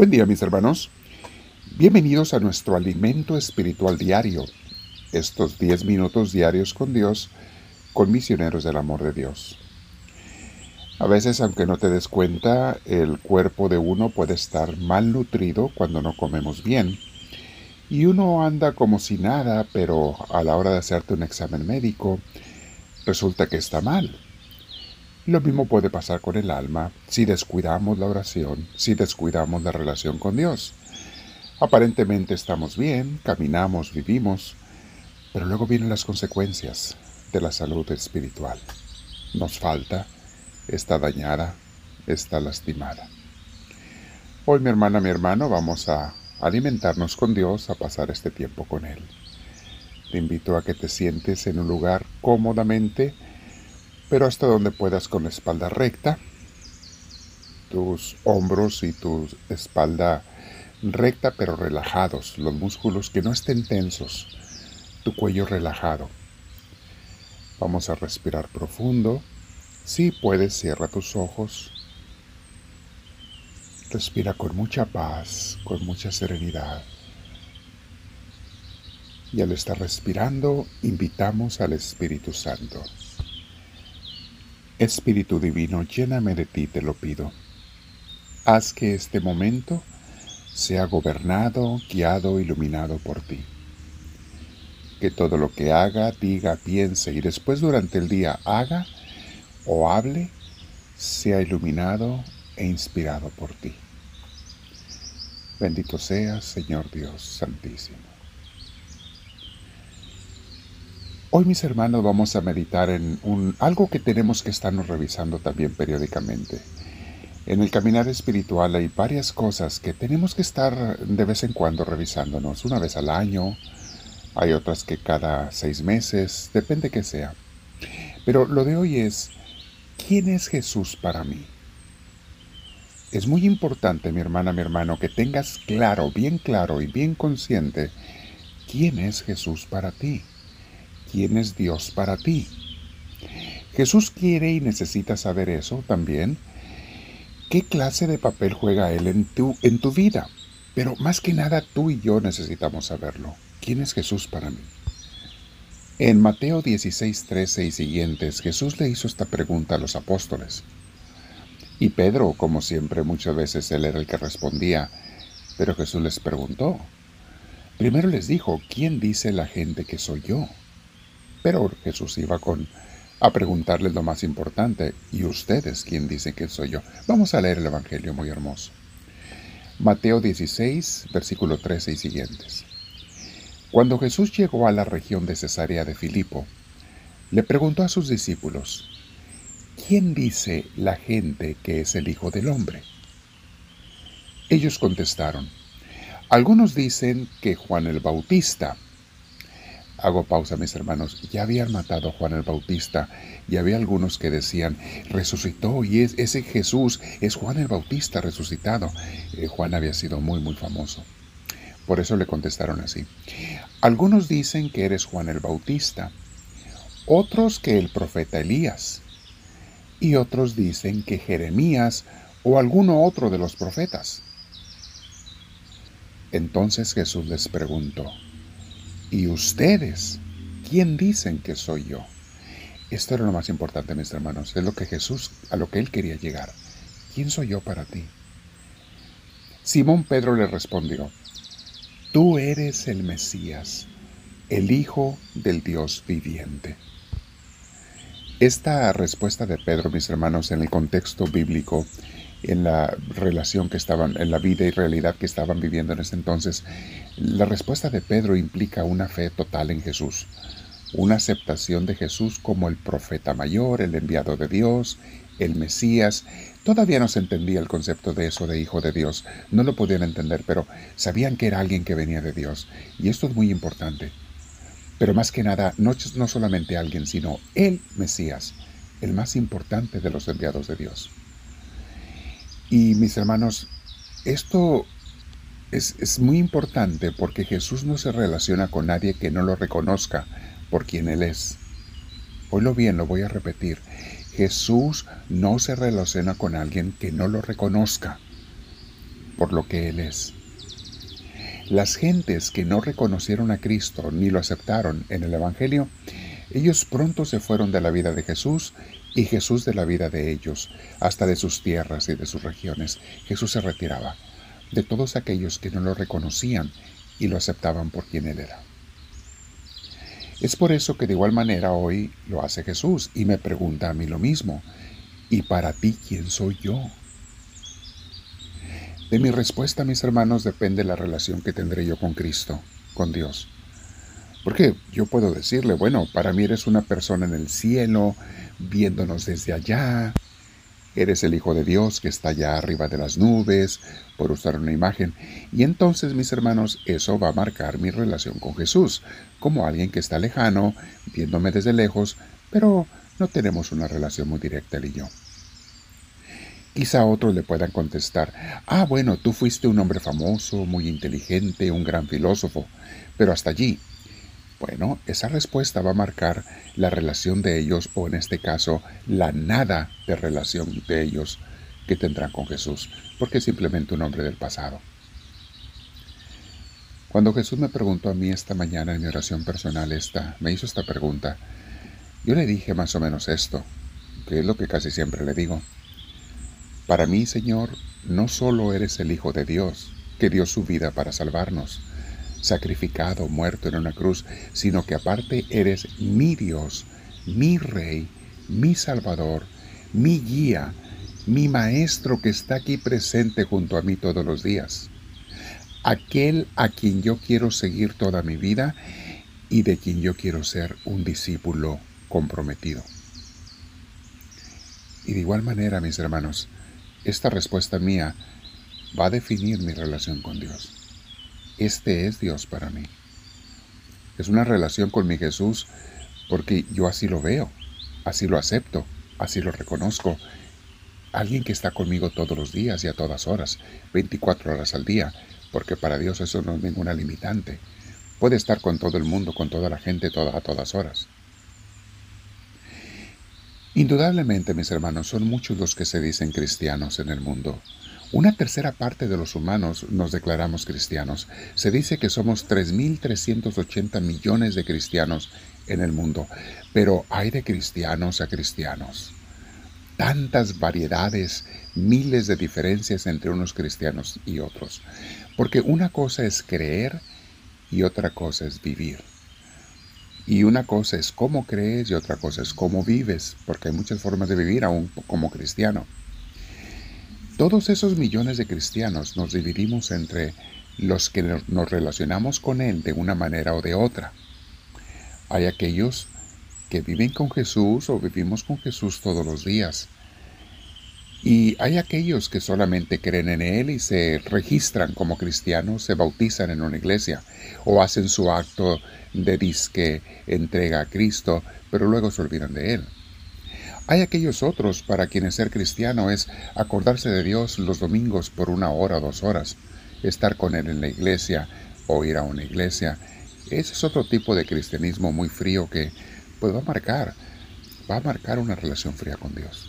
Buen día mis hermanos. Bienvenidos a nuestro alimento espiritual diario, estos 10 minutos diarios con Dios, con misioneros del amor de Dios. A veces, aunque no te des cuenta, el cuerpo de uno puede estar mal nutrido cuando no comemos bien. Y uno anda como si nada, pero a la hora de hacerte un examen médico, resulta que está mal. Lo mismo puede pasar con el alma si descuidamos la oración, si descuidamos la relación con Dios. Aparentemente estamos bien, caminamos, vivimos, pero luego vienen las consecuencias de la salud espiritual. Nos falta está dañada, está lastimada. Hoy mi hermana, mi hermano, vamos a alimentarnos con Dios, a pasar este tiempo con Él. Te invito a que te sientes en un lugar cómodamente, pero hasta donde puedas con la espalda recta, tus hombros y tu espalda recta pero relajados, los músculos que no estén tensos, tu cuello relajado. Vamos a respirar profundo. Si puedes, cierra tus ojos. Respira con mucha paz, con mucha serenidad. Y al estar respirando, invitamos al Espíritu Santo. Espíritu Divino, lléname de ti, te lo pido. Haz que este momento sea gobernado, guiado, iluminado por ti. Que todo lo que haga, diga, piense y después durante el día haga, o hable sea iluminado e inspirado por ti. Bendito seas, Señor Dios Santísimo. Hoy, mis hermanos, vamos a meditar en un, algo que tenemos que estarnos revisando también periódicamente. En el caminar espiritual hay varias cosas que tenemos que estar de vez en cuando revisándonos, una vez al año, hay otras que cada seis meses, depende que sea. Pero lo de hoy es, ¿quién es Jesús para mí? Es muy importante, mi hermana, mi hermano, que tengas claro, bien claro y bien consciente, quién es Jesús para ti, quién es Dios para ti. Jesús quiere y necesita saber eso también. ¿Qué clase de papel juega Él en tu, en tu vida? Pero más que nada tú y yo necesitamos saberlo. ¿Quién es Jesús para mí? En Mateo 16, 13 y siguientes, Jesús le hizo esta pregunta a los apóstoles. Y Pedro, como siempre, muchas veces él era el que respondía, pero Jesús les preguntó. Primero les dijo, ¿quién dice la gente que soy yo? Pero Jesús iba con a preguntarles lo más importante, ¿y ustedes quién dicen que soy yo? Vamos a leer el Evangelio muy hermoso. Mateo 16, versículo 13 y siguientes. Cuando Jesús llegó a la región de Cesarea de Filipo, le preguntó a sus discípulos, ¿quién dice la gente que es el Hijo del Hombre? Ellos contestaron, algunos dicen que Juan el Bautista. Hago pausa, mis hermanos. Ya habían matado a Juan el Bautista y había algunos que decían, resucitó y es, ese Jesús es Juan el Bautista resucitado. Eh, Juan había sido muy, muy famoso. Por eso le contestaron así. Algunos dicen que eres Juan el Bautista, otros que el profeta Elías, y otros dicen que Jeremías o alguno otro de los profetas. Entonces Jesús les preguntó, ¿y ustedes quién dicen que soy yo? Esto era lo más importante, mis hermanos, es lo que Jesús, a lo que él quería llegar. ¿Quién soy yo para ti? Simón Pedro le respondió, Tú eres el Mesías, el Hijo del Dios viviente. Esta respuesta de Pedro, mis hermanos, en el contexto bíblico, en la relación que estaban, en la vida y realidad que estaban viviendo en ese entonces, la respuesta de Pedro implica una fe total en Jesús, una aceptación de Jesús como el profeta mayor, el enviado de Dios, el Mesías. Todavía no se entendía el concepto de eso de hijo de Dios, no lo podían entender, pero sabían que era alguien que venía de Dios. Y esto es muy importante. Pero más que nada, no, no solamente alguien, sino el Mesías, el más importante de los enviados de Dios. Y mis hermanos, esto es, es, muy importante porque Jesús no se relaciona con nadie que no lo reconozca por quien Él es. Oílo bien, lo voy a repetir. Jesús no se relaciona con alguien que no lo reconozca por lo que Él es. Las gentes que no reconocieron a Cristo ni lo aceptaron en el Evangelio, ellos pronto se fueron de la vida de Jesús y Jesús de la vida de ellos, hasta de sus tierras y de sus regiones. Jesús se retiraba de todos aquellos que no lo reconocían y lo aceptaban por quien Él era. Es por eso que de igual manera hoy lo hace Jesús y me pregunta a mí lo mismo. ¿Y para ti quién soy yo? De mi respuesta, mis hermanos, depende la relación que tendré yo con Cristo, con Dios. Porque yo puedo decirle, bueno, para mí eres una persona en el cielo, viéndonos desde allá, eres el Hijo de Dios que está allá arriba de las nubes, por usar una imagen. Y entonces, mis hermanos, eso va a marcar mi relación con Jesús, como alguien que está lejano, viéndome desde lejos, pero no tenemos una relación muy directa él y yo. Quizá otros le puedan contestar, ah, bueno, tú fuiste un hombre famoso, muy inteligente, un gran filósofo, pero hasta allí. Bueno, esa respuesta va a marcar la relación de ellos, o en este caso, la nada de relación de ellos que tendrán con Jesús, porque es simplemente un hombre del pasado. Cuando Jesús me preguntó a mí esta mañana en mi oración personal esta, me hizo esta pregunta, yo le dije más o menos esto, que es lo que casi siempre le digo. Para mí, Señor, no solo eres el Hijo de Dios, que dio su vida para salvarnos, sacrificado, muerto en una cruz, sino que aparte eres mi Dios, mi Rey, mi Salvador, mi guía, mi Maestro que está aquí presente junto a mí todos los días, aquel a quien yo quiero seguir toda mi vida y de quien yo quiero ser un discípulo comprometido. Y de igual manera, mis hermanos, esta respuesta mía va a definir mi relación con Dios. Este es Dios para mí. Es una relación con mi Jesús porque yo así lo veo, así lo acepto, así lo reconozco. Alguien que está conmigo todos los días y a todas horas, 24 horas al día, porque para Dios eso no es ninguna limitante. Puede estar con todo el mundo, con toda la gente a todas horas. Indudablemente, mis hermanos, son muchos los que se dicen cristianos en el mundo. Una tercera parte de los humanos nos declaramos cristianos. Se dice que somos 3.380 millones de cristianos en el mundo, pero hay de cristianos a cristianos. Tantas variedades, miles de diferencias entre unos cristianos y otros. Porque una cosa es creer y otra cosa es vivir. Y una cosa es cómo crees y otra cosa es cómo vives, porque hay muchas formas de vivir aún como cristiano. Todos esos millones de cristianos nos dividimos entre los que nos relacionamos con Él de una manera o de otra. Hay aquellos que viven con Jesús o vivimos con Jesús todos los días. Y hay aquellos que solamente creen en Él y se registran como cristianos, se bautizan en una iglesia o hacen su acto de disque entrega a Cristo, pero luego se olvidan de Él. Hay aquellos otros para quienes ser cristiano es acordarse de Dios los domingos por una hora o dos horas, estar con Él en la iglesia o ir a una iglesia. Ese es otro tipo de cristianismo muy frío que pues, va a marcar, va a marcar una relación fría con Dios.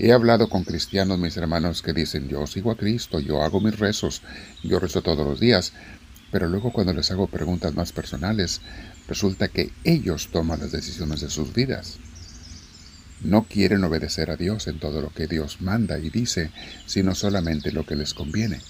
He hablado con cristianos, mis hermanos, que dicen, yo sigo a Cristo, yo hago mis rezos, yo rezo todos los días, pero luego cuando les hago preguntas más personales, resulta que ellos toman las decisiones de sus vidas. No quieren obedecer a Dios en todo lo que Dios manda y dice, sino solamente lo que les conviene.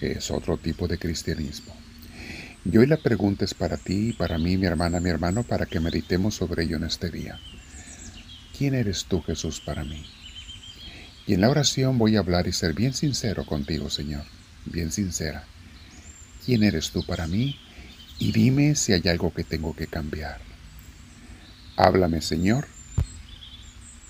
Es otro tipo de cristianismo. Y hoy la pregunta es para ti y para mí, mi hermana, mi hermano, para que meditemos sobre ello en este día. ¿Quién eres tú, Jesús, para mí? Y en la oración voy a hablar y ser bien sincero contigo, Señor, bien sincera. ¿Quién eres tú para mí? Y dime si hay algo que tengo que cambiar. Háblame, Señor,